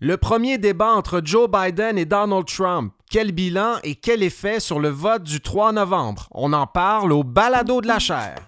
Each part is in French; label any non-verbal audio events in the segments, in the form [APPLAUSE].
Le premier débat entre Joe Biden et Donald Trump. Quel bilan et quel effet sur le vote du 3 novembre? On en parle au balado de la chair.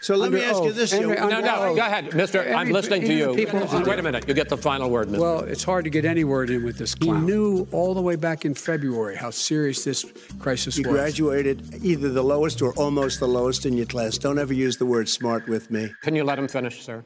So let me ask you this. Henry, Joe. no, no, go ahead, Mister. I'm listening to you. even people- Wait a minute. You get the final word, Mister. Well, it's hard to get any word in with this clown. He knew all the way back in February how serious this crisis You was. graduated either the lowest or almost the lowest in your class. Don't ever use the word smart with me. Can you let him finish, sir?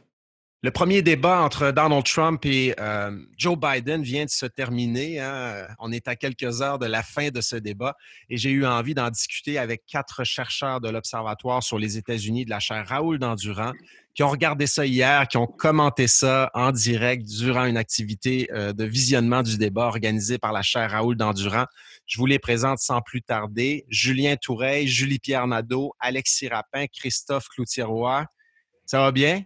Le premier débat entre Donald Trump et euh, Joe Biden vient de se terminer. hein. On est à quelques heures de la fin de ce débat et j'ai eu envie d'en discuter avec quatre chercheurs de l'Observatoire sur les États-Unis de la chaire Raoul Dandurand qui ont regardé ça hier, qui ont commenté ça en direct durant une activité euh, de visionnement du débat organisée par la chaire Raoul Dandurand. Je vous les présente sans plus tarder. Julien Toureille, Julie-Pierre Nadeau, Alexis Rapin, Christophe Cloutier-Roy. Ça va bien?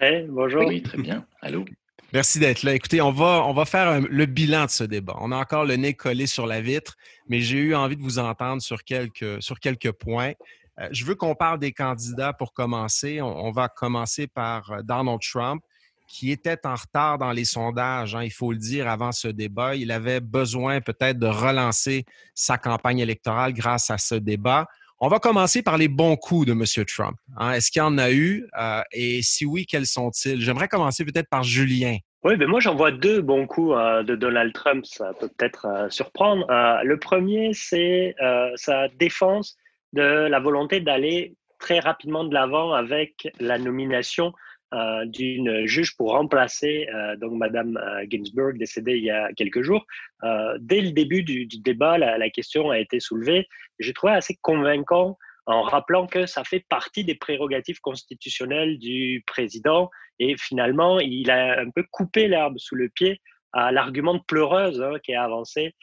Eh, bonjour. Oui, très bien. Allô? Merci d'être là. Écoutez, on va, on va faire un- le bilan de ce débat. On a encore le nez collé sur la vitre, mais j'ai eu envie de vous entendre sur quelques, sur quelques points. Euh, je veux qu'on parle des candidats pour commencer. On, on va commencer par euh, Donald Trump, qui était en retard dans les sondages, hein, il faut le dire, avant ce débat. Il avait besoin peut-être de relancer sa campagne électorale grâce à ce débat. On va commencer par les bons coups de M. Trump. hein. Est-ce qu'il y en a eu? Euh, et si oui, quels sont-ils? J'aimerais commencer peut-être par Julien. Oui, ben moi j'en vois deux bons coups euh, de Donald Trump, ça peut peut-être euh, surprendre. Le premier, c'est sa défense de la volonté d'aller très rapidement de l'avant avec la nomination euh, d'une juge pour remplacer euh, donc Madame euh, Ginsburg, décédée il y a quelques jours. Euh, dès le début du, débat, la, question a été soulevée. J'ai trouvé assez convaincant en rappelant que ça fait partie des prérogatives constitutionnelles du président et finalement, il a un peu coupé l'herbe sous le pied à l'argument de pleureuse hein, qui est avancé,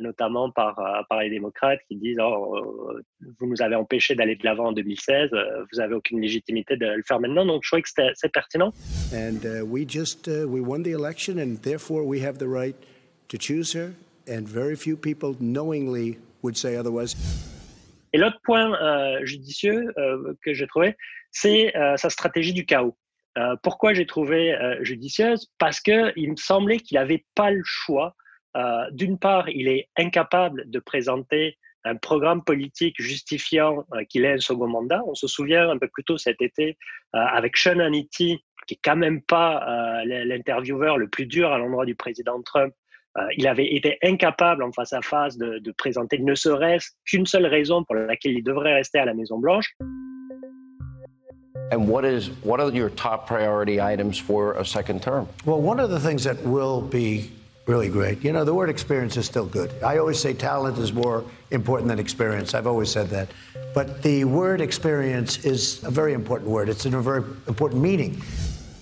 notamment par, euh, par les démocrates qui disent oh, euh, Vous nous avez empêché d'aller de l'avant en 2016, euh, vous n'avez aucune légitimité de le faire maintenant. Donc, je trouvais que c'était assez pertinent. And uh, we just uh, we won the election, and therefore we have the right to choose her. And very few people knowingly would say otherwise. Et l'autre point euh, judicieux euh, que j'ai trouvé, c'est euh, sa stratégie du chaos. Euh, pourquoi j'ai trouvé euh, judicieuse? Parce que il me semblait qu'il n'avait pas le choix. Euh, D'une part, il est incapable de présenter un programme politique justifiant euh, qu'il ait un second mandat. On se souvient un peu plus tôt cet été euh, avec Sean Hannity, qui est quand même pas euh, l'intervieweur le plus dur à l'endroit du président Trump. Euh, il avait été incapable en face à face de, de présenter ne serait-ce qu'une seule raison pour laquelle il devrait rester à la Maison Blanche. And what is what are your top priority items for a second term? Well, one of the things that will be really great, you know, the word experience is still good. I always say talent is more important than experience. I've always said that. But the word experience is a very important word. It's in a very important meaning.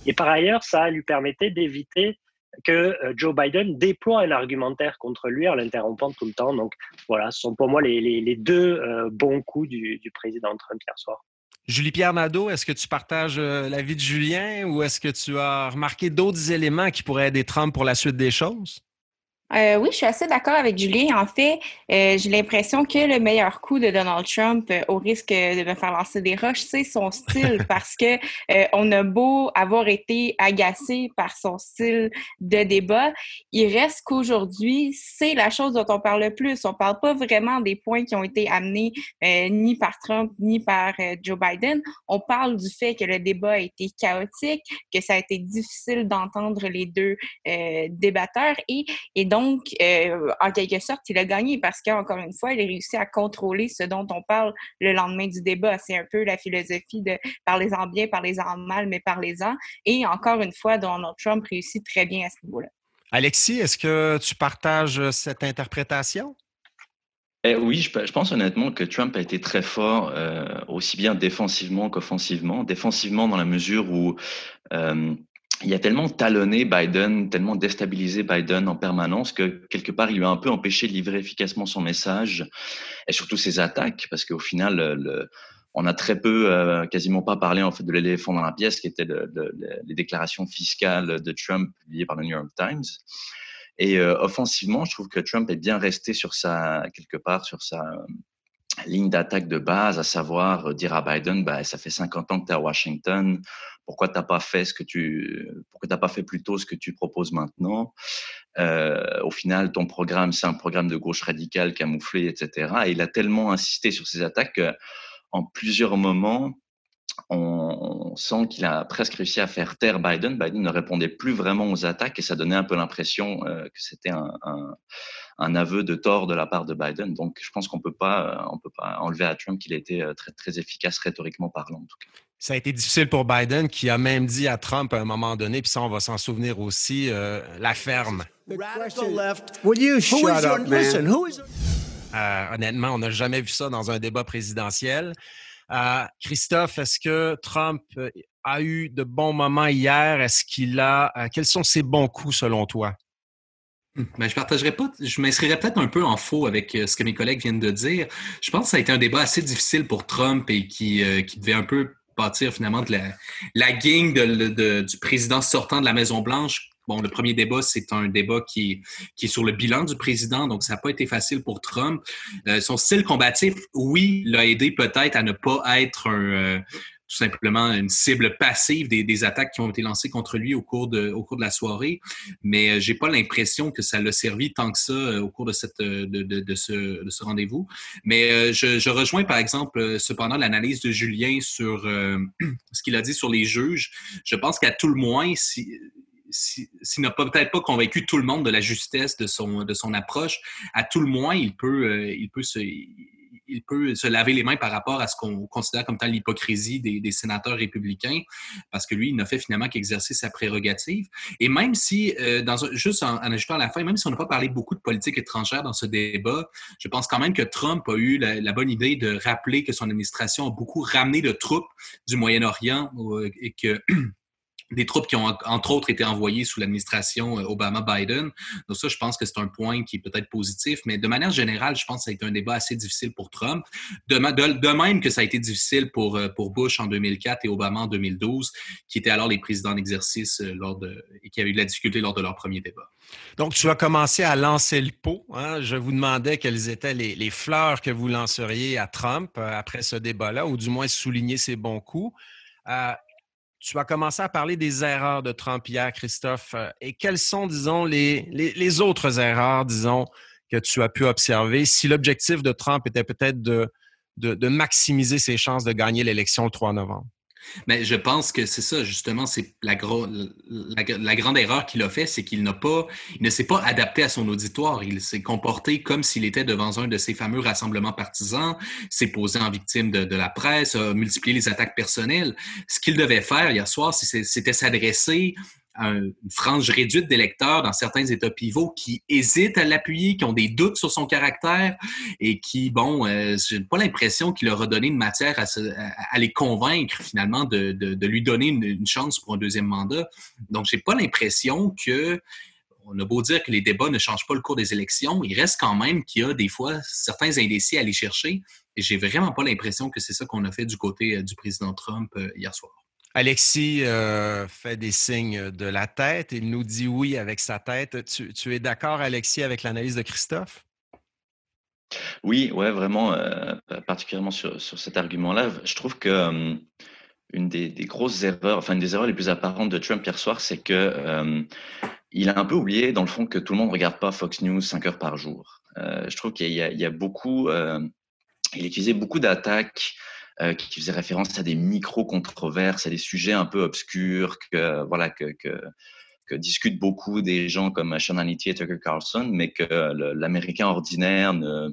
Et par ailleurs, ça lui permettait d'éviter que euh, Joe Biden déploie un argumentaire contre lui en l'interrompant tout le temps. Donc voilà, ce sont pour moi les, les- les deux euh, bons coups du, du président Trump hier soir. Julie-Pierre Nadeau, est-ce que tu partages euh, l'avis de Julien ou est-ce que tu as remarqué d'autres éléments qui pourraient aider Trump pour la suite des choses? Euh, oui, je suis assez d'accord avec Julien. En fait, euh, j'ai l'impression que le meilleur coup de Donald Trump, euh, au risque de me faire lancer des roches, c'est son style, [LAUGHS] parce que on a beau avoir été agacé par son style de débat, il reste qu'aujourd'hui, c'est la chose dont on parle le plus. On parle pas vraiment des points qui ont été amenés ni par Trump ni par Joe Biden. On parle du fait que le débat a été chaotique, que ça a été difficile d'entendre les deux débatteurs et, et donc, euh, en quelque sorte, il a gagné parce qu'encore une fois, il a réussi à contrôler ce dont on parle le lendemain du débat. C'est un peu la philosophie de parlez-en bien, parlez-en mal, mais parlez-en. Et encore une fois, Donald Trump réussit très bien à ce niveau-là. Alexis, est-ce que tu partages cette interprétation? Eh oui, je, je pense honnêtement que Trump a été très fort, euh, aussi bien défensivement qu'offensivement. Défensivement, dans la mesure où euh, il a tellement talonné Biden, tellement déstabilisé Biden en permanence que quelque part, il lui a un peu empêché de livrer efficacement son message et surtout ses attaques, parce qu'au final, on a très peu, euh, quasiment pas parlé en fait de l'éléphant dans la pièce, qui était les déclarations fiscales de Trump publiées par le New York Times. Et euh, offensivement, je trouve que Trump est bien resté sur sa quelque part sur sa ligne d'attaque de base, à savoir dire à Biden, bah, ça fait 50 ans que tu es à Washington, pourquoi t'as pas fait ce que tu, pourquoi t'as pas fait plus tôt ce que tu proposes maintenant? Euh, Au final, ton programme, c'est un programme de gauche radicale camouflé, etc. Et il a tellement insisté sur ces attaques qu'en plusieurs moments, on, sent qu'il a presque réussi à faire taire Biden. Biden ne répondait plus vraiment aux attaques et ça donnait un peu l'impression euh, que c'était un, aveu de tort de la part de Biden. Donc, je pense qu'on peut pas, on peut pas enlever à Trump qu'il euh, très, très efficace rhétoriquement parlant, en tout cas. Ça a été difficile pour Biden qui a même dit à Trump à un moment donné, puis ça, on va s'en souvenir aussi, euh, la ferme. honnêtement, on n'a jamais vu ça dans un débat présidentiel. Euh, Christophe, est-ce que Trump euh, a eu de bons moments hier? Est-ce qu'il a. quels sont ses bons coups selon toi? Ben, je partagerai pas, je m'inscrirais peut-être un peu en faux avec ce que mes collègues viennent de dire. Je pense que ça a été un débat assez difficile pour Trump et qui, qui devait un peu bâtir finalement de la, la gang du président sortant de la Maison-Blanche. Bon, le premier débat, c'est un débat qui, qui est sur le bilan du président, donc ça n'a pas été facile pour Trump. Euh, son style combatif, oui, l'a aidé peut-être à ne pas être un, euh, tout simplement une cible passive des, des, attaques qui ont été lancées contre lui au cours de, au cours de la soirée. Mais euh, j'ai pas l'impression que ça l'a servi tant que ça euh, au cours de, cette, euh, de, de, de ce, de ce rendez-vous. Mais je, je, rejoins par exemple cependant l'analyse de Julien sur [CLEARS THROAT] ce qu'il a dit sur les juges. Je pense qu'à tout le moins, si, s'il n'a peut-être pas convaincu tout le monde de la justesse de son, de son approche, à tout le moins, il peut, il peut se, il peut se laver les mains par rapport à ce qu'on considère comme tant l'hypocrisie des, sénateurs républicains, parce que lui, il n'a fait finalement qu'exercer sa prérogative. Et même si, euh, dans juste en, ajoutant à la fin, même si on n'a pas parlé beaucoup de politique étrangère dans ce débat, je pense quand même que Trump a eu la, bonne idée de rappeler que son administration a beaucoup ramené de troupes du Moyen-Orient euh, et que [CLEARS THROAT] des troupes qui ont, entre autres, été envoyées sous l'administration euh, Obama-Biden. Donc ça, je pense que c'est un point qui est peut-être positif, mais de manière générale, je pense que ça a été un débat assez difficile pour Trump. De, même que ça a été difficile pour, euh, Bush en 2004 et Obama en 2012, qui étaient alors les présidents en exercice euh, lors de, et qui avaient eu de la difficulté lors de leur premier débat. Donc, tu as commencé à lancer le pot. Hein? Je vous demandais quelles étaient les, fleurs que vous lanceriez à Trump après ce débat-là, ou du moins souligner ses bons coups. Tu as commencé à parler des erreurs de Trump hier, Christophe. Euh, et quelles sont, disons, les, autres erreurs, disons, que tu as pu observer si l'objectif de Trump était peut-être de, maximiser ses chances de gagner l'élection le 3 novembre? Mais je pense que c'est ça, justement, c'est la, grande erreur qu'il a fait, c'est qu'il n'a pas, il ne s'est pas adapté à son auditoire. Il s'est comporté comme s'il était devant un de ces fameux rassemblements partisans, s'est posé en victime de, de, la presse, a multiplié les attaques personnelles. Ce qu'il devait faire hier soir, c'était s'adresser une frange réduite d'électeurs dans certains États pivots qui hésitent à l'appuyer, qui ont des doutes sur son caractère et qui, bon, euh, j'ai pas l'impression qu'il leur a donné une matière à, à, les convaincre finalement de, de, de lui donner une, une, chance pour un deuxième mandat. Donc, j'ai pas l'impression que on a beau dire que les débats ne changent pas le cours des élections, il reste quand même qu'il y a des fois certains indécis à aller chercher. Et j'ai vraiment pas l'impression que c'est ça qu'on a fait du côté euh, du président Trump euh, hier soir. Alexis euh, fait des signes de la tête. Il nous dit oui avec sa tête. Tu, es d'accord, Alexis, avec l'analyse de Christophe? Oui, ouais, vraiment, euh, particulièrement sur, cet argument-là. Je trouve que euh, une des, grosses erreurs, enfin une des erreurs les plus apparentes de Trump hier soir, c'est que il a un peu oublié, dans le fond, que tout le monde ne regarde pas Fox News cinq heures par jour. je trouve qu'il y, a beaucoup, il utilisait beaucoup d'attaques euh, qui faisait référence à des micro-controverses, à des sujets un peu obscurs que, voilà, que, discutent beaucoup des gens comme Sean Hannity et Tucker Carlson, mais que l'Américain ordinaire ne,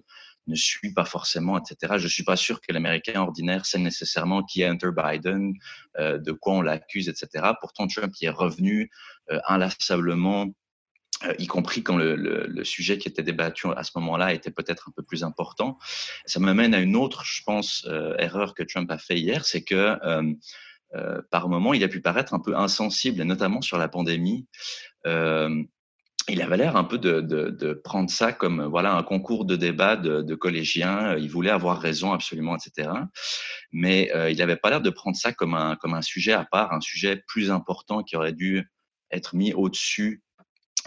ne suit pas forcément, etc. Je suis pas sûr que l'Américain ordinaire sait nécessairement qui est Hunter Biden, euh, de quoi on l'accuse, etc. Pourtant, Trump y est revenu euh, inlassablement y compris quand le, sujet qui était débattu à ce moment-là était peut-être un peu plus important. Ça m'amène à une autre, je pense, euh, erreur que Trump a fait hier, c'est que euh, par moment, il a pu paraître un peu insensible, notamment sur la pandémie il avait l'air un peu de, prendre ça comme voilà un concours de débat de, de collégiens. Il voulait avoir raison absolument, etc. Mais euh, il n'avait pas l'air de prendre ça comme un comme un sujet à part, un sujet plus important qui aurait dû être mis au-dessus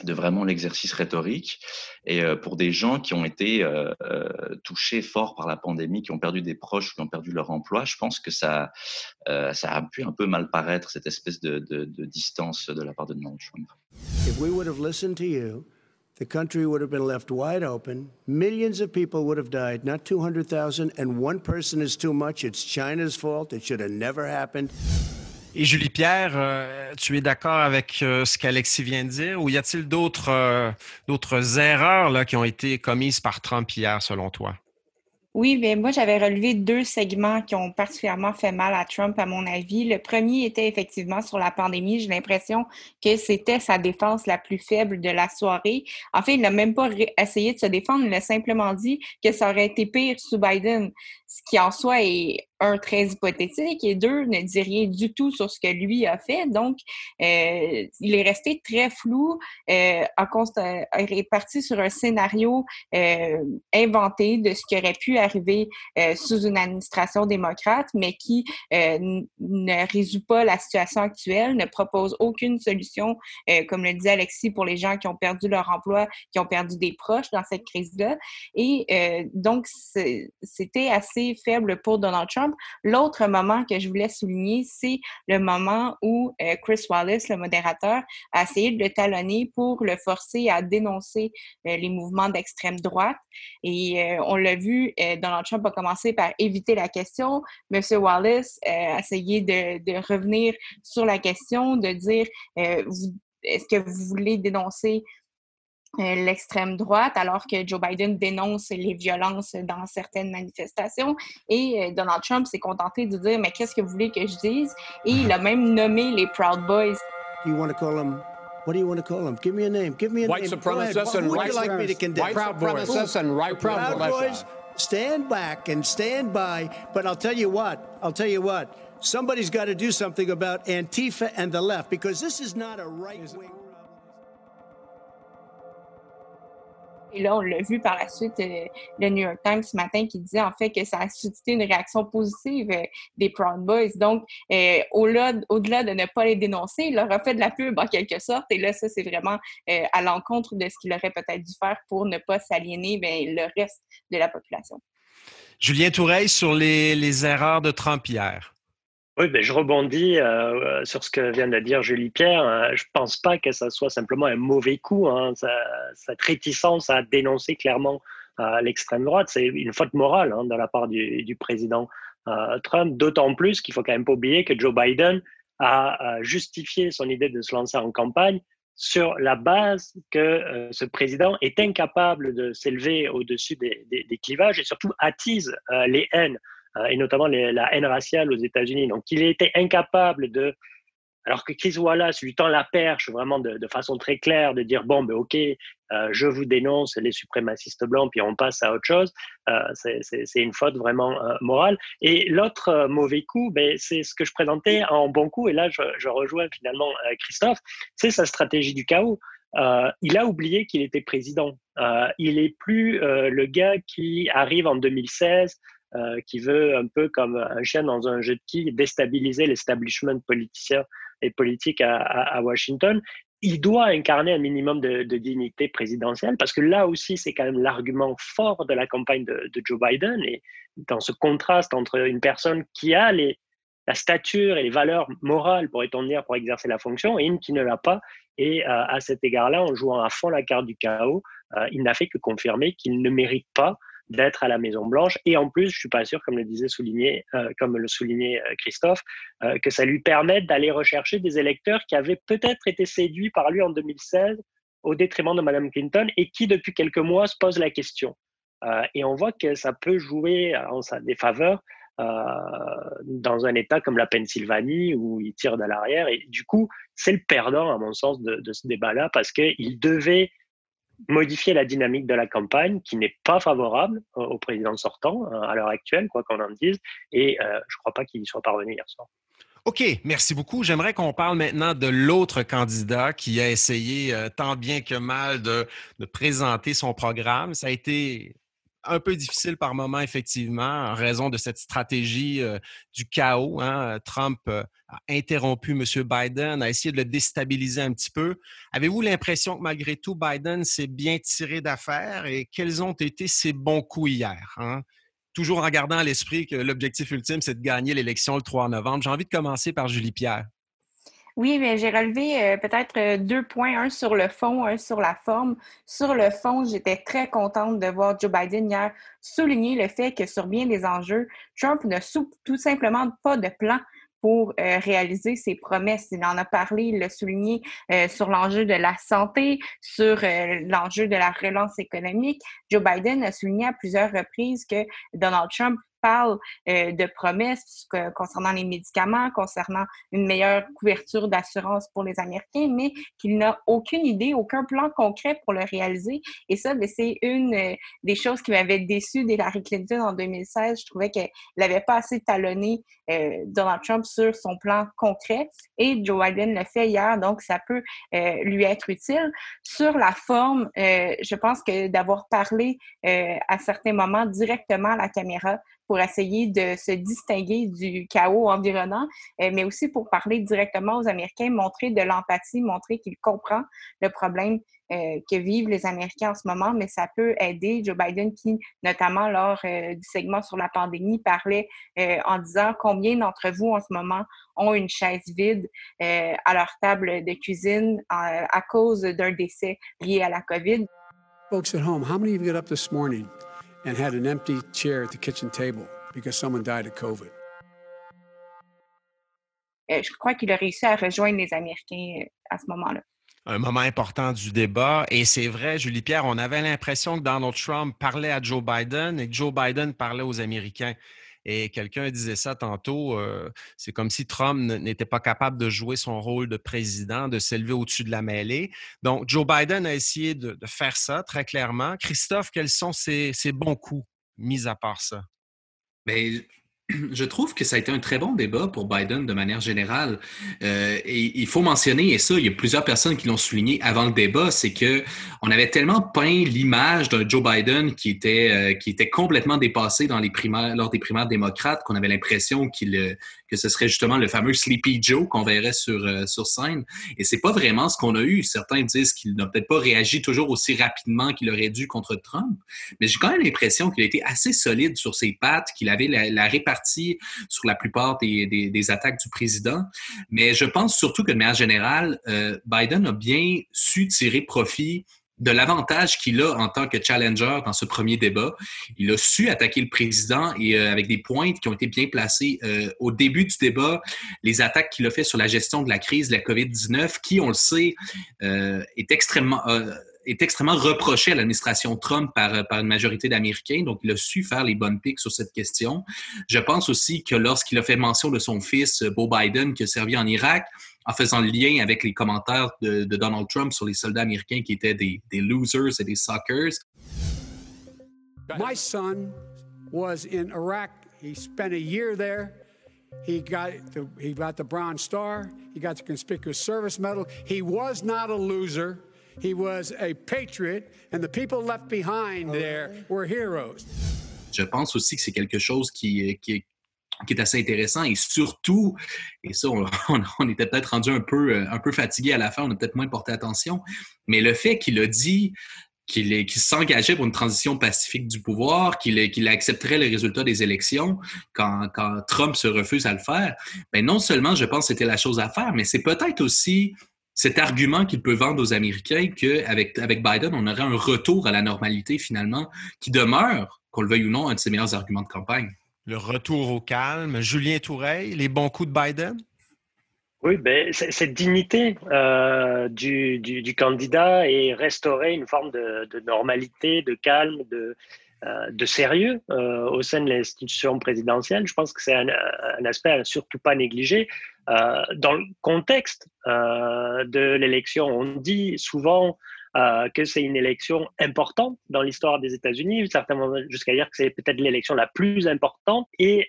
de vraiment l'exercice rhétorique. Et euh, pour des gens qui ont été euh, euh, touchés fort par la pandémie, qui ont perdu des proches, qui ont perdu leur emploi, je pense que ça, ça a pu un peu mal paraître, cette espèce de, de, de distance de la part de Donald Trump. If we would have listened to you, the country would have been left wide open. Millions of people would have died, not 200,000. And one person is too much. It's China's fault. It should have never happened. Et Julie Pierre, euh, tu es d'accord avec euh, ce qu'Alexis vient de dire ou y a-t-il d'autres euh, d'autres erreurs là, qui ont été commises par Trump hier, selon toi? Oui, mais moi, j'avais relevé deux segments qui ont particulièrement fait mal à Trump, à mon avis. Le premier était effectivement sur la pandémie. J'ai l'impression que c'était sa défense la plus faible de la soirée. En fait, il n'a même pas essayé de se défendre. Il a simplement dit que ça aurait été pire sous Biden, ce qui en soi est un, très hypothétique, et deux, ne dit rien du tout sur ce que lui a fait. Donc, euh, il est resté très flou, euh, est parti sur un scénario euh, inventé de ce qui aurait pu arriver euh, sous une administration démocrate, mais qui ne résout pas la situation actuelle, ne propose aucune solution, comme le disait Alexis, pour les gens qui ont perdu leur emploi, qui ont perdu des proches dans cette crise-là. Et donc, c'était assez faible pour Donald Trump L'autre moment que je voulais souligner, c'est le moment où euh, Chris Wallace, le modérateur, a essayé de le talonner pour le forcer à dénoncer euh, les mouvements d'extrême droite. Et euh, on l'a vu, Donald Trump a commencé par éviter la question. Monsieur Wallace a essayé de, revenir sur la question, de dire est-ce que vous voulez dénoncer l'extrême droite, alors que Joe Biden dénonce les violences dans certaines manifestations. Et euh, Donald Trump s'est contenté de dire, mais qu'est-ce que vous voulez que je dise? Et il a même nommé les Proud Boys. Do you want to call them What do you want to call them? Give me a name. Give me a white name. Supremacists and right, like me to condemn? White Proud supremacists and right Proud Boys. Stand back and stand by. But I'll tell you what. I'll tell you what. Somebody's got to do something about Antifa and the left because this is not a right wing. Et là, on l'a vu par la suite, euh, le New York Times ce matin qui disait en fait que ça a suscité une réaction positive euh, des Proud Boys. Donc, euh, au-delà, de ne pas les dénoncer, il leur a fait de la pub en quelque sorte. Et là, ça, c'est vraiment à l'encontre de ce qu'il aurait peut-être dû faire pour ne pas s'aliéner ben, le reste de la population. Julien Toureille sur les, les erreurs de Trump hier. Oui, ben, je rebondis euh, sur ce que vient de dire Julie Pierre. Euh, je ne pense pas que ça soit simplement un mauvais coup. Hein. cette réticence à dénoncer clairement euh, l'extrême droite, c'est une faute morale hein, de la part du, du président Trump. D'autant plus qu'il faut quand même pas oublier que Joe Biden a justifié son idée de se lancer en campagne sur la base que ce président est incapable de s'élever au-dessus des, des, des, clivages et surtout attise les haines euh, et notamment la haine raciale aux États-Unis. Donc, il était incapable de, alors que Chris Wallace lui tend la perche vraiment de, façon très claire, de dire bon, ben ok, euh, je vous dénonce les suprémacistes blancs, puis on passe à autre chose. Euh, c'est une faute vraiment morale. Et l'autre mauvais coup, ben, c'est ce que je présentais en bon coup, et là je, rejoins finalement Christophe, c'est sa stratégie du chaos. il a oublié qu'il était président. il est plus le gars qui arrive en 2016 euh, qui veut un peu comme un chien dans un jeu de quilles déstabiliser l'establishment politicien et politique à, Washington. Il doit incarner un minimum de, dignité présidentielle parce que là aussi, c'est quand même l'argument fort de la campagne de, de, Joe Biden et dans ce contraste entre une personne qui a les, la stature et les valeurs morales, pourrait-on dire, pour exercer la fonction et une qui ne l'a pas. Et euh, à cet égard-là, en jouant à fond la carte du chaos, euh, il n'a fait que confirmer qu'il ne mérite pas d'être à la Maison Blanche. Et en plus, je suis pas sûr, comme le disait souligné, euh, comme le soulignait euh, Christophe, euh, que ça lui permette d'aller rechercher des électeurs qui avaient peut-être été séduits par lui en 2016 au détriment de Mme Clinton et qui depuis quelques mois se posent la question. et on voit que ça peut jouer en sa défaveur dans un État comme la Pennsylvanie où il tire de l'arrière. Et du coup, c'est le perdant, à mon sens, de, de ce débat-là parce qu'il devait modifier la dynamique de la campagne qui n'est pas favorable au président sortant euh, à l'heure actuelle, quoi qu'on en dise, et euh, je ne crois pas qu'il y soit parvenu hier soir. OK, merci beaucoup. J'aimerais qu'on parle maintenant de l'autre candidat qui a essayé euh, tant bien que mal de, présenter son programme. Ça a été un peu difficile par moment, effectivement, en raison de cette stratégie euh, du chaos. Hein. Trump euh, a interrompu M. Biden, a essayé de le déstabiliser un petit peu. Avez-vous l'impression que malgré tout, Biden s'est bien tiré d'affaire et quels ont été ses bons coups hier? Hein? toujours en gardant à l'esprit que l'objectif ultime, c'est de gagner l'élection le 3 novembre. J'ai envie de commencer par Julie Pierre. Oui, mais j'ai relevé euh, peut-être euh, deux points, un sur le fond, un sur la forme. Sur le fond, j'étais très contente de voir Joe Biden hier souligner le fait que sur bien des enjeux, Trump n'a tout simplement pas de plan pour euh, réaliser ses promesses. Il en a parlé, il l'a souligné euh, sur l'enjeu de la santé, sur euh, l'enjeu de la relance économique. Joe Biden a souligné à plusieurs reprises que Donald Trump euh, de promesses concernant les médicaments, concernant une meilleure couverture d'assurance pour les Américains, mais qu'il n'a aucune idée, aucun plan concret pour le réaliser. Et ça, ben, c'est une euh, des choses qui m'avait déçu d'Hillary Clinton en 2016. Je trouvais qu'elle n'avait pas assez talonné euh, Donald Trump sur son plan concret. Et Joe Biden le fait hier, donc ça peut lui être utile. Sur la forme, je pense que d'avoir parlé à certains moments directement à la caméra, pour essayer de se distinguer du chaos environnant, euh, mais aussi pour parler directement aux Américains, montrer de l'empathie, montrer qu'il comprend le problème euh, que vivent les Américains en ce moment, mais ça peut aider Joe Biden qui, notamment lors euh, du segment sur la pandémie, parlait en disant combien d'entre vous en ce moment ont une chaise vide à leur table de cuisine à cause d'un décès lié à la COVID. Folks at home, how many of you got up this morning and had an empty chair at the kitchen table because someone died of COVID. Euh, je crois qu'il a réussi à rejoindre les Américains euh, à ce moment-là. Un moment important du débat. Et c'est vrai, Julie Pierre, on avait l'impression que Donald Trump parlait à Joe Biden et que Joe Biden parlait aux Américains. Et quelqu'un disait ça tantôt, euh, c'est comme si Trump n'était pas capable de jouer son rôle de président, de s'élever au-dessus de la mêlée. Donc, Joe Biden a essayé de, faire ça très clairement. Christophe, quels sont ses, bons coups, mis à part ça? Bien, je trouve que ça a été un très bon débat pour Biden de manière générale. Euh, il faut mentionner, et ça, il y a plusieurs personnes qui l'ont souligné avant le débat, c'est que on avait tellement peint l'image d'un Joe Biden qui était euh, qui était complètement dépassé dans les primaires, lors des primaires démocrates, qu'on avait l'impression qu'il euh, que ce serait justement le fameux Sleepy Joe qu'on verrait sur, euh, sur scène. Et c'est pas vraiment ce qu'on a eu. Certains disent qu'il n'a peut-être pas réagi toujours aussi rapidement qu'il aurait dû contre Trump, mais j'ai quand même l'impression qu'il a été assez solide sur ses pattes, qu'il avait la, répartie sur la plupart des, des, attaques du président. Mais je pense surtout que de manière générale, euh, Biden a bien su tirer profit de l'avantage qu'il a en tant que challenger dans ce premier débat. Il a su attaquer le président et euh, avec des pointes qui ont été bien placées euh, au début du débat, les attaques qu'il a fait sur la gestion de la crise de la COVID-19, qui, on le sait, euh, est extrêmement est extrêmement reproché à l'administration Trump par, par une majorité d'Américains. Donc, il a su faire les bonnes piques sur cette question. Je pense aussi que lorsqu'il a fait mention de son fils, Beau Biden, qui a servi en Irak, en faisant le lien avec les commentaires de, de Donald Trump sur les soldats américains qui étaient des, des losers et des suckers. My son was in Iraq. He spent a year there. He got the, he got the Bronze Star. He got the Conspicuous Service Medal. He was not a loser. He was a patriot, and the people left behind there were heroes. Je pense aussi que c'est quelque chose qui, qui, qui est assez intéressant et surtout, et ça, [LAUGHS] on, était peut-être rendu un peu, euh, un peu fatigué à la fin, on a peut-être moins porté attention, mais le fait qu'il a dit qu'il s'engageait pour une transition pacifique du pouvoir, qu'il accepterait les résultats des élections quand, quand, Trump se refuse à le faire, ben non seulement je pense que c'était la chose à faire, mais c'est peut-être aussi cet argument qu'il peut vendre aux Américains qu'avec avec Biden, on aurait un retour à la normalité finalement, qui demeure, qu'on le veuille ou non, un de ses meilleurs arguments de campagne le retour au calme. Julien Toureil, les bons coups de Biden? Oui, ben, cette dignité euh, du, du, candidat et restaurer une forme de, normalité, de calme, de, euh, de sérieux euh, au sein de l'institution présidentielle. Je pense que c'est un, un, aspect à surtout pas négligé. dans le contexte de l'élection, on dit souvent que c'est une élection importante dans l'histoire des États-Unis, certainement jusqu'à dire que c'est peut-être l'élection la plus importante. Et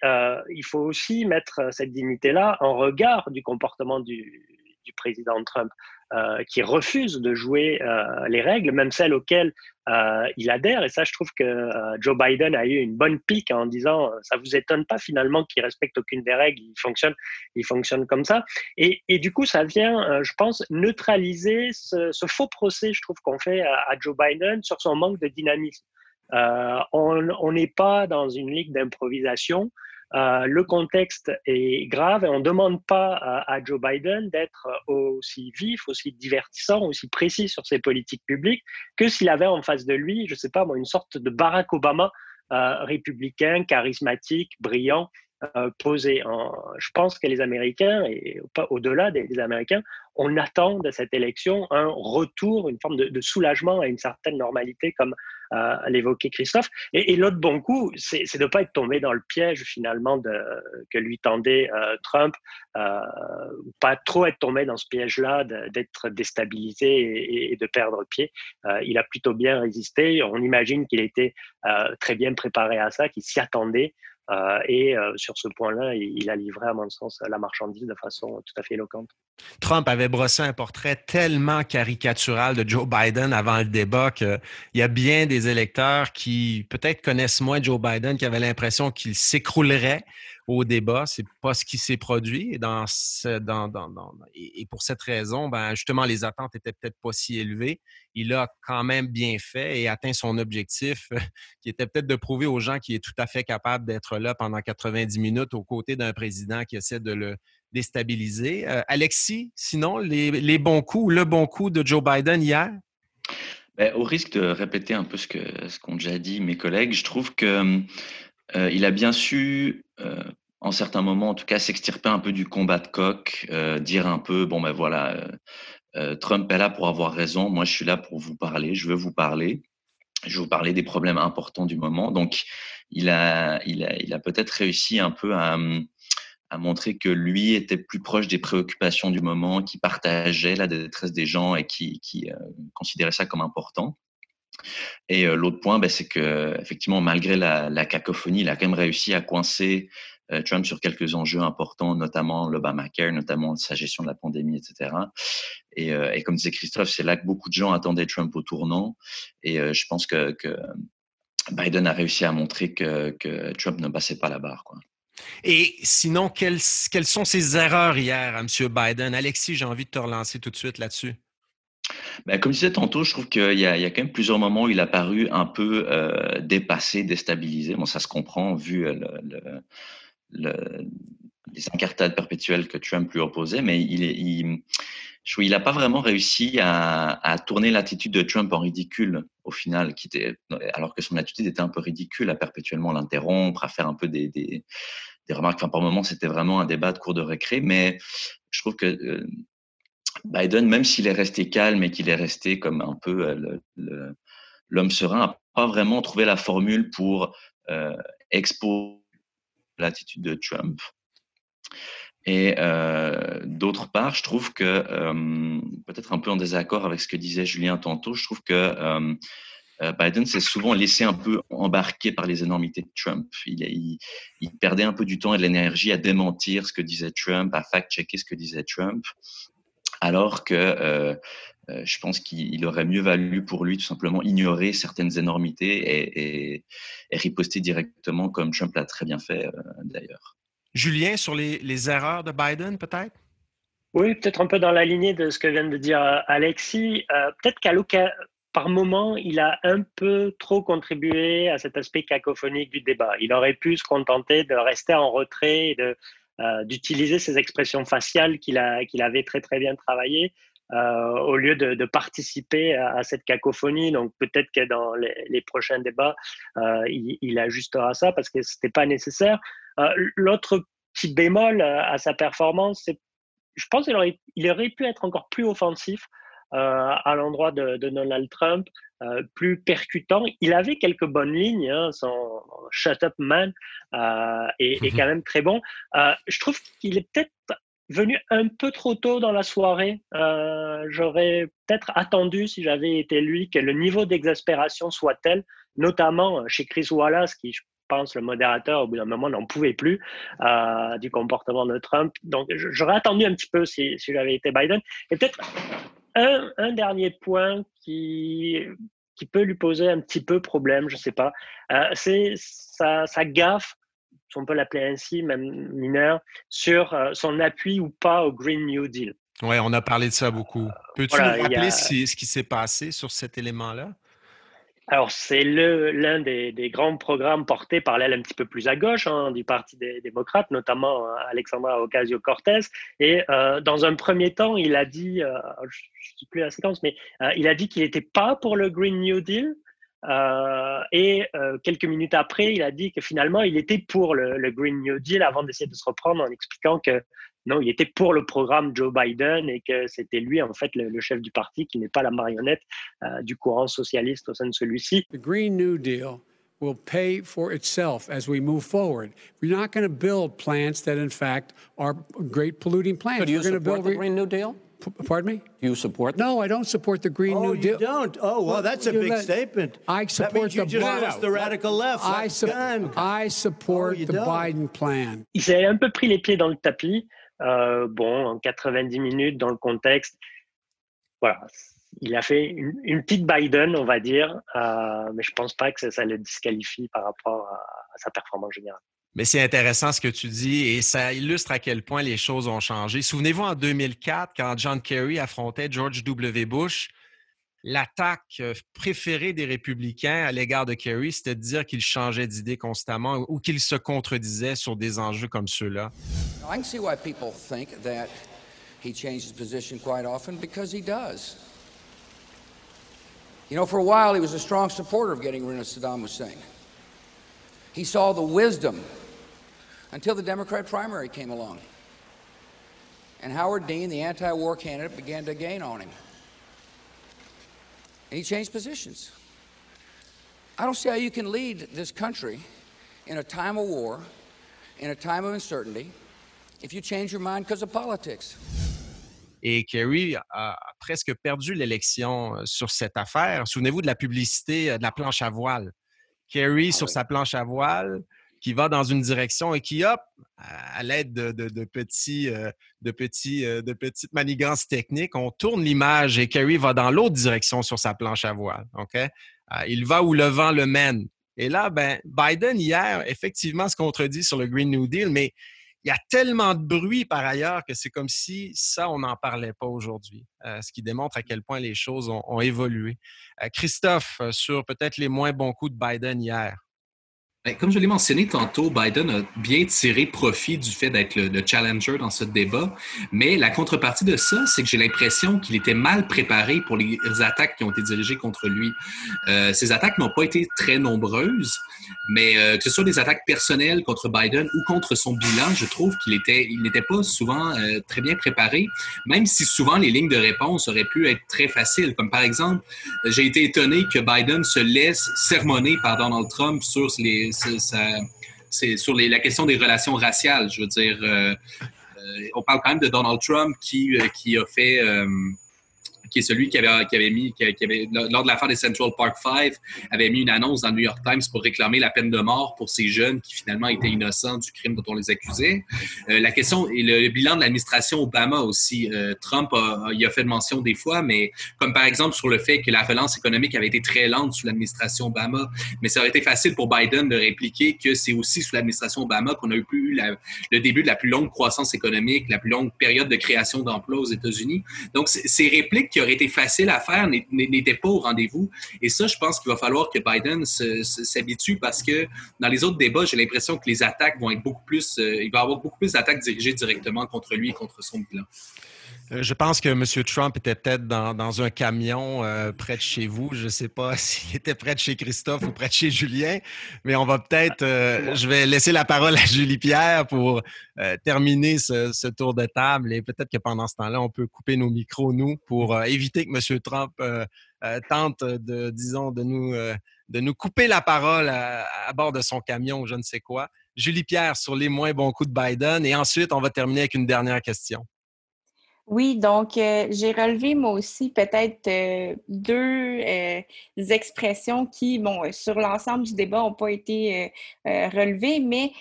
il faut aussi mettre cette dignité-là en regard du comportement du, du président Trump. Euh, qui refuse de jouer euh, les règles, même celles auxquelles euh, il adhère. Et ça, je trouve que Joe Biden a eu une bonne pique en disant ça vous étonne pas finalement qu'il respecte aucune des règles, il fonctionne, il fonctionne comme ça. Et, du coup, ça vient, je pense, neutraliser ce, faux procès, je trouve, qu'on fait à, Joe Biden sur son manque de dynamisme. on n'est pas dans une ligue d'improvisation. Euh, le contexte est grave et on ne demande pas à, Joe Biden d'être aussi vif, aussi divertissant, aussi précis sur ses politiques publiques que s'il avait en face de lui, je ne sais pas moi, une sorte de Barack Obama euh, républicain, charismatique, brillant, euh, posé. Je pense que les Américains, et au-delà des, Américains, on attend de cette élection un retour, une forme de, soulagement à une certaine normalité, comme euh, l'évoquait Christophe. Et, l'autre bon coup, c'est de ne pas être tombé dans le piège finalement que lui tendait euh, Trump, euh, pas trop être tombé dans ce piège-là d'être déstabilisé et, de perdre pied. Il a plutôt bien résisté. On imagine qu'il était très bien préparé à ça, qu'il s'y attendait. Euh, et euh, sur ce point-là, il, a livré, à mon sens, la marchandise de façon tout à fait éloquente. Trump avait brossé un portrait tellement caricatural de Joe Biden avant le débat qu'il y a bien des électeurs qui peut-être connaissent moins Joe Biden, qui avaient l'impression qu'il s'écroulerait au débat. C'est pas ce qui s'est produit. Et, pour cette raison, ben, justement, les attentes étaient peut-être pas si élevées. Il a quand même bien fait et atteint son objectif, [LAUGHS] qui était peut-être de prouver aux gens qu'il est tout à fait capable d'être là pendant 90 minutes aux côtés d'un président qui essaie de le déstabiliser. Euh, Alexis, sinon, les, bons coups, le bon coup de Joe Biden hier? Ben, au risque de répéter un peu ce qu'ont déjà dit mes collègues, je trouve que euh, il a bien su, euh, en certains moments en tout cas, s'extirper un peu du combat de coq, euh, dire un peu, bon ben voilà, Trump est là pour avoir raison, moi je suis là pour vous parler, je veux vous parler, je veux vous parler des problèmes importants du moment. Donc il a, il peut-être réussi un peu à, à montrer que lui était plus proche des préoccupations du moment, qui partageait la détresse des gens et qui, qui considérait ça comme important. Et euh, l'autre point, ben, c'est que effectivement, malgré la, cacophonie, il a quand même réussi à coincer euh, Trump sur quelques enjeux importants, notamment l'Obamacare, notamment sa gestion de la pandémie, etc. Et, euh, et comme disait Christophe, c'est là que beaucoup de gens attendaient Trump au tournant. Et je pense que, Biden a réussi à montrer que, Trump ne passait pas la barre. Et sinon, quelles, quelles sont ses erreurs hier à M. Biden? Alexis, j'ai envie de te relancer tout de suite là-dessus. Ben, comme je disais tantôt, je trouve qu'il y, y, a quand même plusieurs moments où il a paru un peu euh, dépassé, déstabilisé. Bon, ça se comprend vu le, le, le, les incartades perpétuelles que Trump lui opposait, mais il n'a il, il pas vraiment réussi à, à tourner l'attitude de Trump en ridicule au final, qui était, alors que son attitude était un peu ridicule, à perpétuellement l'interrompre, à faire un peu des, des, des remarques. Enfin, par moments, c'était vraiment un débat de cours de récré, mais je trouve que euh, Biden, même s'il est resté calme et qu'il est resté comme un peu euh, l'homme serein, n'a pas vraiment trouvé la formule pour euh, exposer l'attitude de Trump. Et euh, d'autre part, je trouve que, peut-être un peu en désaccord avec ce que disait Julien tantôt, je trouve que Biden s'est souvent laissé un peu embarquer par les énormités de Trump. Il, il, il perdait un peu du temps et de l'énergie à démentir ce que disait Trump, à fact-checker ce que disait Trump alors que euh, euh, je pense qu'il aurait mieux valu pour lui tout simplement ignorer certaines énormités et, et, et riposter directement comme Trump l'a très bien fait euh, d'ailleurs. Julien, sur les, les erreurs de Biden peut-être? Oui, peut-être un peu dans la lignée de ce que vient de dire Alexis. Euh, peut-être qu'à par moment, il a un peu trop contribué à cet aspect cacophonique du débat. Il aurait pu se contenter de rester en retrait et de euh, d'utiliser ces expressions faciales qu'il avait très très bien travaillées euh, au lieu de, participer à, cette cacophonie. Donc peut-être que dans les, prochains débats, euh, il, ajustera ça parce que c'était pas nécessaire. L'autre petit bémol à sa performance, c'est je pense qu'il aurait, il aurait pu être encore plus offensif à l'endroit de, Donald Trump, euh, plus percutant. Il avait quelques bonnes lignes, hein, son Shut Up Man euh, est, est, quand même très bon. Euh, je trouve qu'il est peut-être venu un peu trop tôt dans la soirée. Euh, j'aurais peut-être attendu, si j'avais été lui, que le niveau d'exaspération soit tel, notamment chez Chris Wallace, qui, je pense, le modérateur, au bout d'un moment, n'en pouvait plus du comportement de Trump. Donc, j'aurais attendu un petit peu si, j'avais été Biden. Et peut-être un, un, dernier point qui, qui peut lui poser un petit peu problème, je ne sais pas, euh, c'est sa, sa gaffe si on peut l'appeler ainsi, même mineur, sur euh, son appui ou pas au Green New Deal. Oui, on a parlé de ça beaucoup. Peux-tu nous rappeler ce qui s'est passé sur cet élément-là? Alors, c'est l'un des, grands programmes portés par l'aile un petit peu plus à gauche hein, du Parti des démocrates, notamment euh, Alexandra Ocasio-Cortez. Et euh, dans un premier temps, il a dit, je ne sais plus la séquence, mais il a dit qu'il n'était pas pour le Green New Deal, euh, et euh, quelques minutes après, il a dit que finalement, il était pour le, Green New Deal avant d'essayer de se reprendre en expliquant que non, il était pour le programme Joe Biden et que c'était lui, en fait, le, chef du parti, qui n'est pas la marionnette euh, du courant socialiste au sein de celui-ci. The Green New Deal will pay for itself as we move forward. We're not going to build plants that, in fact, are great polluting plants. Could you We're support build the Green New Deal? Pardon me? Do you support? No, I don't support the Green oh, New Deal. you don't? Oh, well, that's a big let, statement. I support that means you the just lost the radical left. I, su I support oh, the don't? Biden plan. Il s'est un peu pris les pieds dans le tapis. Euh, bon, en 90 minutes dans le contexte, voilà, il a fait une, petite Biden, on va dire, euh, mais je pense pas que ça, le disqualifie par rapport à sa performance générale. Mais c'est intéressant ce que tu dis et ça illustre à quel point les choses ont changé. Souvenez-vous en 2004, quand John Kerry affrontait George W. Bush, l'attaque préférée des républicains à l'égard de Kerry, c'était de dire qu'il changeait d'idée constamment ou qu'il se contredisait sur des enjeux comme ceux-là. I can see why people think that he changes position quite often because he does. You know, for a while he was a strong supporter of getting rid of Saddam Hussein. He saw the wisdom until the Democrat primary came along. And Howard Dean, the anti war candidate, began to gain on him. And he changed positions. I don't see how you can lead this country in a time of war, in a time of uncertainty, if you change your mind because of politics. Et Kerry a presque perdu l'élection euh, sur cette affaire. Souvenez-vous de la publicité euh, de la planche à voile. Kerry, ah sur sa planche à voile, qui va dans une direction et qui, hop, à l'aide de, petits, euh, de, petits, euh, de petites manigances techniques, on tourne l'image et Kerry va dans l'autre direction sur sa planche à voile. OK? Euh, il va où le vent le mène. Et là, ben, Biden, hier, effectivement, se contredit sur le Green New Deal, mais il y a tellement de bruit par ailleurs que c'est comme si ça, on n'en parlait pas aujourd'hui, ce qui démontre à quel point les choses ont évolué. Christophe, sur peut-être les moins bons coups de Biden hier. Ben, comme je l'ai mentionné tantôt, Biden a bien tiré profit du fait d'être le, challenger dans ce débat, mais la contrepartie de ça, c'est que j'ai l'impression qu'il était mal préparé pour les attaques qui ont été dirigées contre lui. Euh, ces attaques n'ont pas été très nombreuses, mais euh, que ce soit des attaques personnelles contre Biden ou contre son bilan, je trouve qu'il était, il n'était pas souvent euh, très bien préparé, même si souvent les lignes de réponse auraient pu être très faciles. Comme par exemple, j'ai été étonné que Biden se laisse sermonner par Donald Trump sur les c'est sur la question des relations raciales. Je veux dire, euh, euh, on parle quand même de Donald Trump qui, euh, qui a fait qui est celui qui avait, mis, lors de l'affaire des Central Park Five, avait mis une annonce dans le New York Times pour réclamer la peine de mort pour ces jeunes qui finalement étaient innocents du crime dont on les accusait. Euh, la question et le, bilan de l'administration Obama aussi. Euh, Trump a, y a fait mention des fois, mais comme par exemple sur le fait que la relance économique avait été très lente sous l'administration Obama. Mais ça aurait été facile pour Biden de répliquer que c'est aussi sous l'administration Obama qu'on a eu le début de la plus longue croissance économique, la plus longue période de création d'emplois aux États-Unis. Donc, ces répliques qui aurait été facile à faire n'était pas au rendez-vous. Et ça, je pense qu'il va falloir que Biden s'habitue parce que dans les autres débats, j'ai l'impression que les attaques vont être beaucoup plus, euh, il va avoir beaucoup plus d'attaques dirigées directement contre lui et contre son bilan. Euh, je pense que M. Trump était peut-être dans, un camion euh, près de chez vous. Je ne sais pas [LAUGHS] s'il était près de chez Christophe ou près de chez Julien, mais on va peut-être. Euh, je vais laisser la parole à Julie Pierre pour terminer ce, tour de table et peut-être que pendant ce temps-là, on peut couper nos micros, nous, pour éviter que M. Trump tente de, disons, de nous de nous couper la parole à, à, bord de son camion ou je ne sais quoi. Julie Pierre sur les moins bons coups de Biden. Et ensuite, on va terminer avec une dernière question. Oui, donc euh, j'ai relevé moi aussi peut-être euh, deux euh, expressions qui, bon, sur l'ensemble du débat n'ont pas été relevées, mais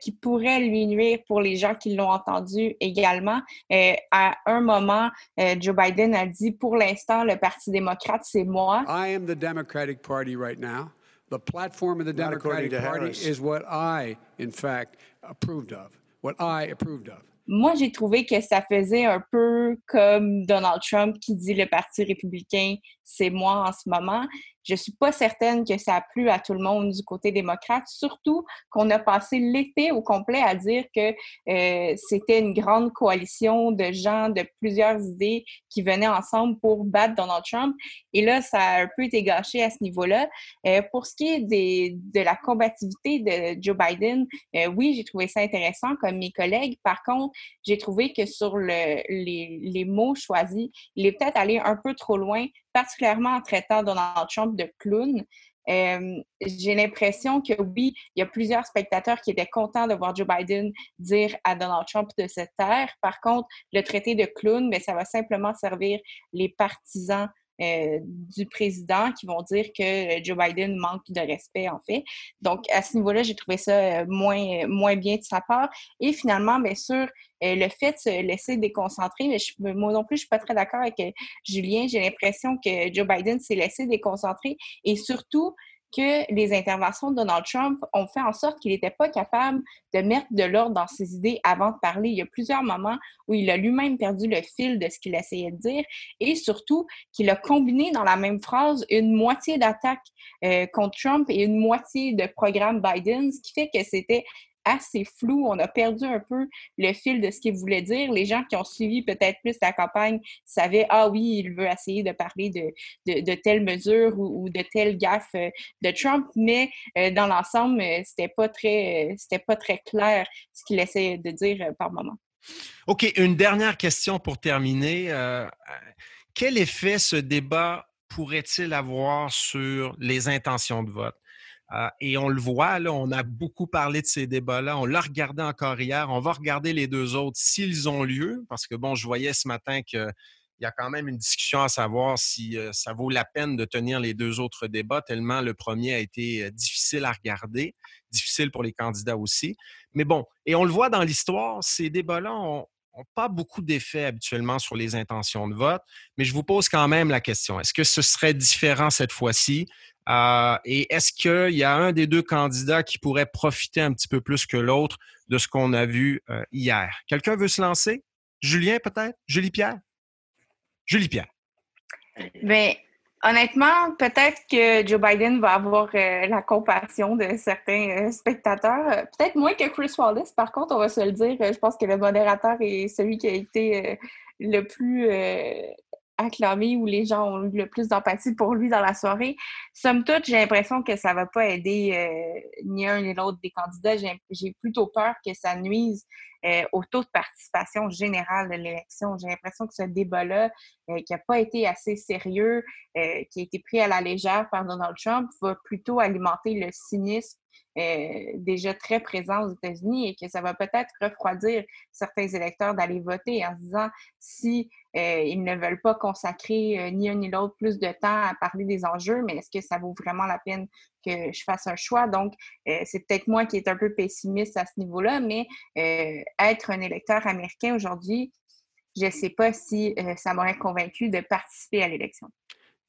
qui pourraient lui nuire pour les gens qui l'ont entendu également. à un moment, Joe Biden a dit pour l'instant, le Parti démocrate, c'est moi. I am the Democratic Party right now. The platform of the Democratic Party is what I, in fact, approved of, what I approved of. Moi, j'ai trouvé que ça faisait un peu comme Donald Trump qui dit le Parti républicain, c'est moi en ce moment. Je suis pas certaine que ça a plu à tout le monde du côté démocrate, surtout qu'on a passé l'été au complet à dire que euh, c'était une grande coalition de gens de plusieurs idées qui venaient ensemble pour battre Donald Trump. Et là, ça a un peu été gâché à ce niveau-là. Euh, pour ce qui est des, de la combativité de Joe Biden, euh, oui, j'ai trouvé ça intéressant comme mes collègues. Par contre, j'ai trouvé que sur le, les, les mots choisis, il est peut-être allé un peu trop loin particulièrement en traitant Donald Trump de clown. Euh, j'ai l'impression que oui, il y a plusieurs spectateurs qui étaient contents de voir Joe Biden dire à Donald Trump de se taire. Par contre, le traité de clown, mais ça va simplement servir les partisans euh, du président qui vont dire que Joe Biden manque de respect, en fait. Donc, à ce niveau-là, j'ai trouvé ça euh, moins, moins bien de sa part. Et finalement, bien sûr, euh, le fait de se laisser déconcentrer, mais moi non plus, je suis pas très d'accord avec Julien. J'ai l'impression que Joe Biden s'est laissé déconcentrer et surtout, que les interventions de Donald Trump ont fait en sorte qu'il n'était pas capable de mettre de l'ordre dans ses idées avant de parler. Il y a plusieurs moments où il a lui-même perdu le fil de ce qu'il essayait de dire et surtout qu'il a combiné dans la même phrase une moitié d'attaque euh, contre Trump et une moitié de programme Biden, ce qui fait que c'était assez flou. On a perdu un peu le fil de ce qu'il voulait dire. Les gens qui ont suivi peut-être plus la campagne savaient, ah oui, il veut essayer de parler de, de, de telle mesure ou, de telle gaffe euh, de Trump, mais euh, dans l'ensemble, euh, c'était pas très, c'était pas très clair ce qu'il essayait de dire par moment. OK, une dernière question pour terminer. quel effet ce débat pourrait-il avoir sur les intentions de vote? Ah, et on le voit, là, on a beaucoup parlé de ces débats-là. On l'a regardé encore hier. On va regarder les deux autres s'ils ont lieu, parce que bon, je voyais ce matin qu'il y a quand même une discussion à savoir si euh, ça vaut la peine de tenir les deux autres débats, tellement le premier a été euh, difficile à regarder, difficile pour les candidats aussi. Mais bon, et on le voit dans l'histoire, ces débats-là ont, pas beaucoup d'effet habituellement sur les intentions de vote, mais je vous pose quand même la question. Est-ce que ce serait différent cette fois-ci? Euh, et est-ce qu'il y a un des deux candidats qui pourrait profiter un petit peu plus que l'autre de ce qu'on a vu euh, hier? Quelqu'un veut se lancer? Julien, peut-être? Julie Pierre? Julie Pierre. Bien, honnêtement, peut-être que Joe Biden va avoir euh, la compassion de certains spectateurs. peut-être moins que Chris Wallace, par contre, on va se le dire. je pense que le modérateur est celui qui a été le plus acclamé où les gens ont eu le plus d'empathie pour lui dans la soirée. Somme toute, j'ai l'impression que ça va pas aider euh, ni un ni l'autre des candidats. J'ai plutôt peur que ça nuise euh, au taux de participation générale de l'élection. J'ai l'impression que ce débat-là, euh, qui n'a pas été assez sérieux, qui a été pris à la légère par Donald Trump, va plutôt alimenter le cynisme déjà très présent aux États-Unis et que ça va peut-être refroidir certains électeurs d'aller voter en se disant si euh, ils ne veulent pas consacrer euh, ni un ni l'autre plus de temps à parler des enjeux, mais est-ce que ça vaut vraiment la peine que je fasse un choix? Donc, euh, c'est peut-être moi qui est un peu pessimiste à ce niveau-là, mais être un électeur américain aujourd'hui, je ne sais pas si ça m'aurait convaincu de participer à l'élection.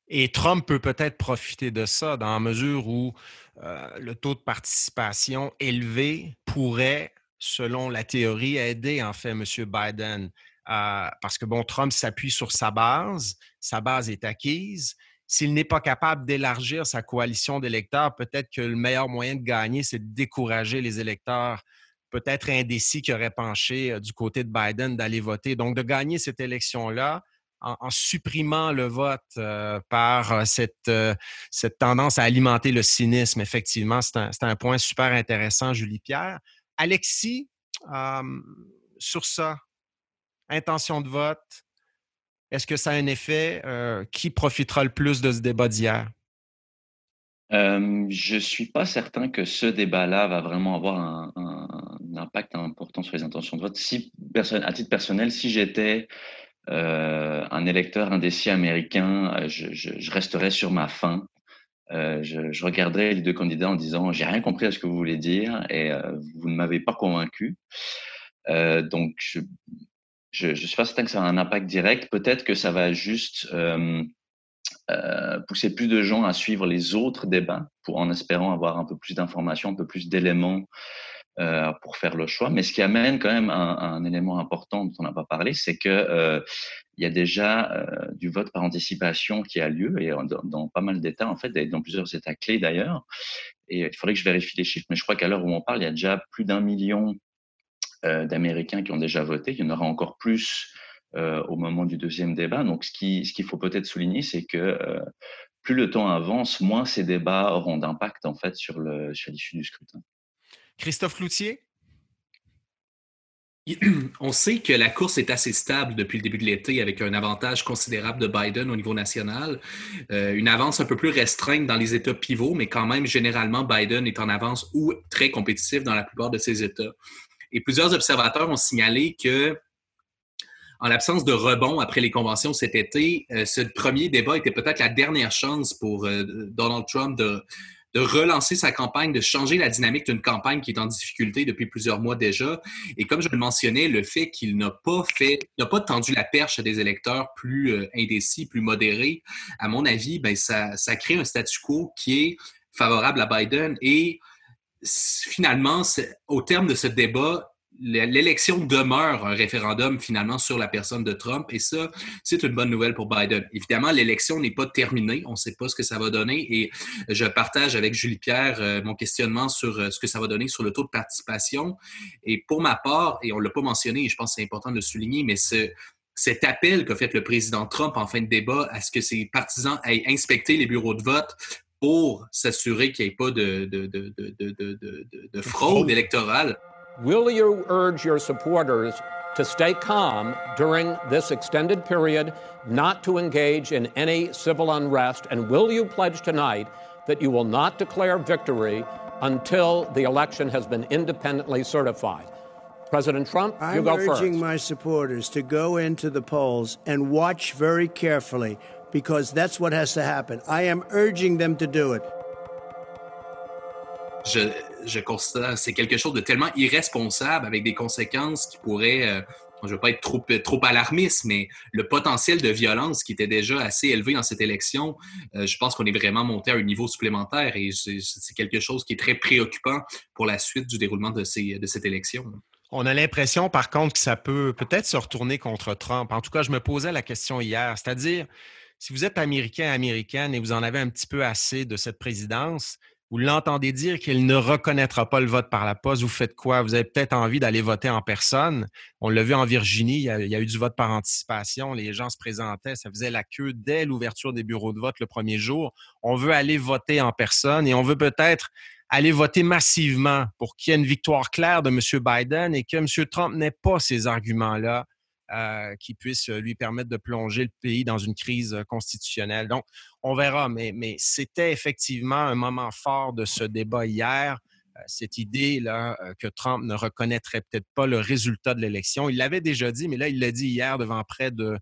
Et Trump peut peut-être profiter de ça dans la mesure où le taux de participation élevé pourrait, selon la théorie, aider en fait M. Biden parce que, bon, Trump s'appuie sur sa base, sa base est acquise. S'il n'est pas capable d'élargir sa coalition d'électeurs, peut-être que le meilleur moyen de gagner, c'est de décourager les électeurs peut-être indécis qui auraient penché euh, du côté de Biden d'aller voter. Donc, de gagner cette élection-là en, supprimant le vote euh, par euh, cette, tendance à alimenter le cynisme, effectivement, c'est un, un, point super intéressant, Julie Pierre. Alexis, sur ça, intention de vote, est-ce que ça a un effet? Euh, qui profitera le plus de ce débat d'hier? Euh, je ne suis pas certain que ce débat-là va vraiment avoir un, impact important sur les intentions de vote. Si, à titre personnel, si j'étais euh, un électeur indécis américain, je, resterais sur ma faim. Je, je, regarderais les deux candidats en disant j'ai rien compris à ce que vous voulez dire et vous ne m'avez pas convaincu. donc je, je, je suis pas certain que ça a un impact direct. Peut-être que ça va juste euh, pousser plus de gens à suivre les autres débats pour en espérant avoir un peu plus d'informations, un peu plus d'éléments euh, pour faire le choix. Mais ce qui amène quand même un, élément important dont on n'a pas parlé, c'est que euh, il y a déjà euh, du vote par anticipation qui a lieu et dans, dans pas mal d'États en fait, dans plusieurs États clés d'ailleurs. Et il faudrait que je vérifie les chiffres, mais je crois qu'à l'heure où on parle, il y a déjà plus d'un million euh, d'Américains qui ont déjà voté. Il y en aura encore plus euh, au moment du deuxième débat. Donc, ce qu'il ce qu'il faut peut-être souligner, c'est que euh, plus le temps avance, moins ces débats auront d'impact en fait sur le sur l'issue du scrutin. Christophe Loutier. [CLEARS THROAT] On sait que la course est assez stable depuis le début de l'été avec un avantage considérable de Biden au niveau national, euh, une avance un peu plus restreinte dans les États pivots, mais quand même, généralement, Biden est en avance ou très compétitif dans la plupart de ces États. Et plusieurs observateurs ont signalé que en l'absence de rebond après les conventions cet été, euh, ce premier débat était peut-être la dernière chance pour euh, Donald Trump de, relancer sa campagne, de changer la dynamique d'une campagne qui est en difficulté depuis plusieurs mois déjà. Et comme je le mentionnais, le fait qu'il n'a pas fait, n'a pas tendu la perche à des électeurs plus euh, indécis, plus modérés, à mon avis, ben ça, ça crée un statu quo qui est favorable à Biden. Et finalement, au terme de ce débat, l'élection demeure un référendum finalement sur la personne de Trump et ça, c'est une bonne nouvelle pour Biden. Évidemment, l'élection n'est pas terminée, on ne sait pas ce que ça va donner et je partage avec Julie Pierre euh, mon questionnement sur euh, ce que ça va donner sur le taux de participation. Et pour ma part, et on ne l'a pas mentionné, et je pense que c'est important de le souligner, mais ce, cet appel qu'a fait le président Trump en fin de débat à ce que ses partisans aillent inspecter les bureaux de vote pour s'assurer qu'il n'y ait pas de, de, de, de fraude électorale Will you urge your supporters to stay calm during this extended period, not to engage in any civil unrest? And will you pledge tonight that you will not declare victory until the election has been independently certified? President Trump, you I'm go first. I'm urging my supporters to go into the polls and watch very carefully because that's what has to happen. I am urging them to do it. Je, je que c'est quelque chose de tellement irresponsable avec des conséquences qui pourraient, euh, je ne veux pas être trop, trop alarmiste, mais le potentiel de violence qui était déjà assez élevé dans cette élection, euh, je pense qu'on est vraiment monté à un niveau supplémentaire et c'est quelque chose qui est très préoccupant pour la suite du déroulement de, ces, de cette élection. On a l'impression, par contre, que ça peut peut-être se retourner contre Trump. En tout cas, je me posais la question hier, c'est-à-dire, si vous êtes américain, américaine et vous en avez un petit peu assez de cette présidence, vous l'entendez dire qu'il ne reconnaîtra pas le vote par la poste, vous faites quoi? Vous avez peut-être envie d'aller voter en personne. On l'a vu en Virginie, il y, a, eu du vote par anticipation. Les gens se présentaient, ça faisait la queue dès l'ouverture des bureaux de vote le premier jour. On veut aller voter en personne et on veut peut-être aller voter massivement pour qu'il y ait une victoire claire de M. Biden et que M. Trump n'ait pas ces arguments-là euh, qui puisse lui permettre de plonger le pays dans une crise euh, constitutionnelle. Donc, on verra, mais, c'était effectivement un moment fort de ce débat hier euh, cette idée-là que Trump ne reconnaîtrait peut-être pas le résultat de l'élection. Il l'avait déjà dit, mais là, il l'a dit hier devant près de,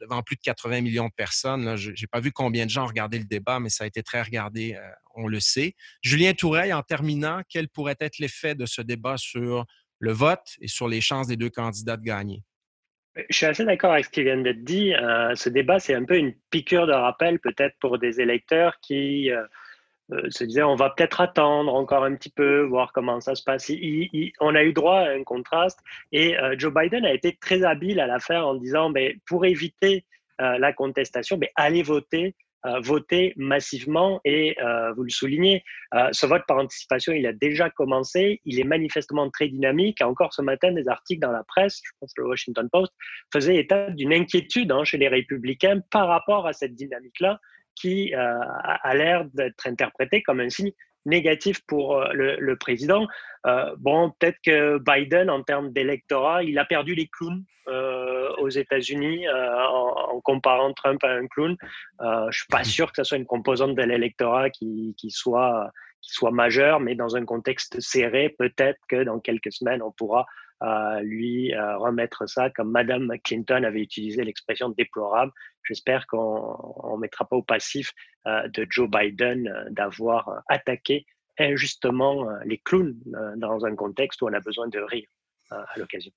devant plus de 80 millions de personnes. Je n'ai pas vu combien de gens ont regardé le débat, mais ça a été très regardé, on le sait. Julien Toureil, en terminant, quel pourrait être l'effet de ce débat sur le vote et sur les chances des deux candidats de gagner? Je suis assez d'accord avec ce qui vient d'être dit. Euh, ce débat, c'est un peu une piqûre de rappel peut-être pour des électeurs qui euh, euh, se disaient on va peut-être attendre encore un petit peu, voir comment ça se passe. on a eu droit à un contraste et Joe Biden a été très habile à la faire en disant ben, pour éviter la contestation, ben, allez voter voter massivement et euh, vous le soulignez, euh, ce vote par anticipation, il a déjà commencé, il est manifestement très dynamique. Encore ce matin, des articles dans la presse, je pense le Washington Post, faisaient état d'une inquiétude hein, chez les républicains par rapport à cette dynamique-là qui euh, a l'air d'être interprétée comme un signe négatif pour le, le président. bon, peut-être que Biden, en termes d'électorat, il a perdu les clowns aux États-Unis en, comparant Trump à un clown. je suis pas sûr que ce soit une composante de l'électorat qui, qui, soit qui soit majeure, mais dans un contexte serré, peut-être que dans quelques semaines, on pourra lui remettre ça, comme Madame Clinton avait utilisé l'expression déplorable. J'espère qu'on ne mettra pas au passif de Joe Biden d'avoir attaqué injustement les clowns dans un contexte où on a besoin de rire à l'occasion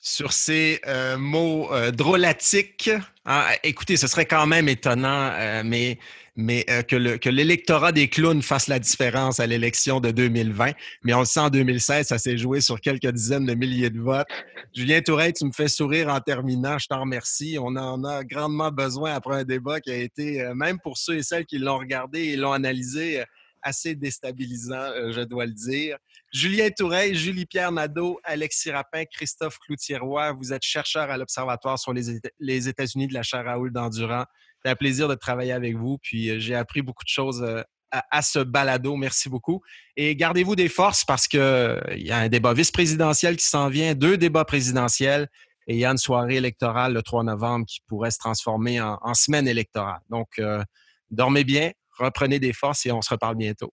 sur ces euh, mots euh, drôlatiques. Hein, écoutez, ce serait quand même étonnant, euh, mais, mais que l'électorat des clowns fasse la différence à l'élection de 2020. Mais on le sent en 2016, ça s'est joué sur quelques dizaines de milliers de votes. Julien Touret, tu me fais sourire en terminant. Je t'en remercie. On en a grandement besoin après un débat qui a été, même pour ceux et celles qui l'ont regardé et l'ont analysé, assez déstabilisant, je dois le dire. Julien Toureille, Julie-Pierre Nadeau, Alexis Rapin, Christophe Cloutier-Roy, vous êtes chercheur à l'Observatoire sur les, États-Unis de la chaire Raoul d'Endurant. C'est un plaisir de travailler avec vous, puis euh, j'ai appris beaucoup de choses euh, à, ce balado. Merci beaucoup. Et gardez-vous des forces parce qu'il euh, y a un débat vice-présidentiel qui s'en vient, deux débats présidentiels, et il y a une soirée électorale le 3 novembre qui pourrait se transformer en, semaine électorale. Donc, dormez bien, reprenez des forces et on se reparle bientôt.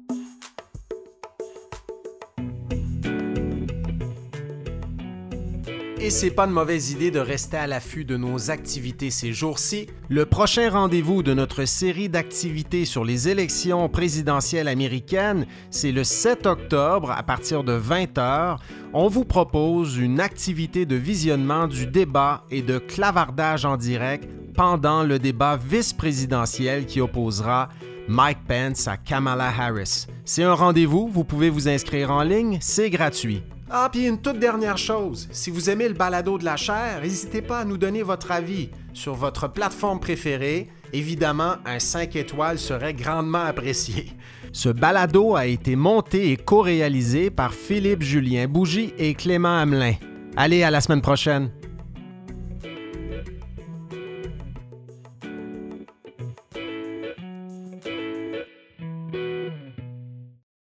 Et c'est pas une mauvaise idée de rester à l'affût de nos activités ces jours-ci. Le prochain rendez-vous de notre série d'activités sur les élections présidentielles américaines, c'est le 7 octobre à partir de 20h. On vous propose une activité de visionnement du débat et de clavardage en direct pendant le débat vice-présidentiel qui opposera Mike Pence à Kamala Harris. C'est un rendez-vous, vous pouvez vous inscrire en ligne, c'est gratuit. Ah, puis une toute dernière chose, si vous aimez le balado de la chair, n'hésitez pas à nous donner votre avis sur votre plateforme préférée. Évidemment, un 5 étoiles serait grandement apprécié. Ce balado a été monté et co-réalisé par Philippe Julien Bougie et Clément Hamelin. Allez, à la semaine prochaine.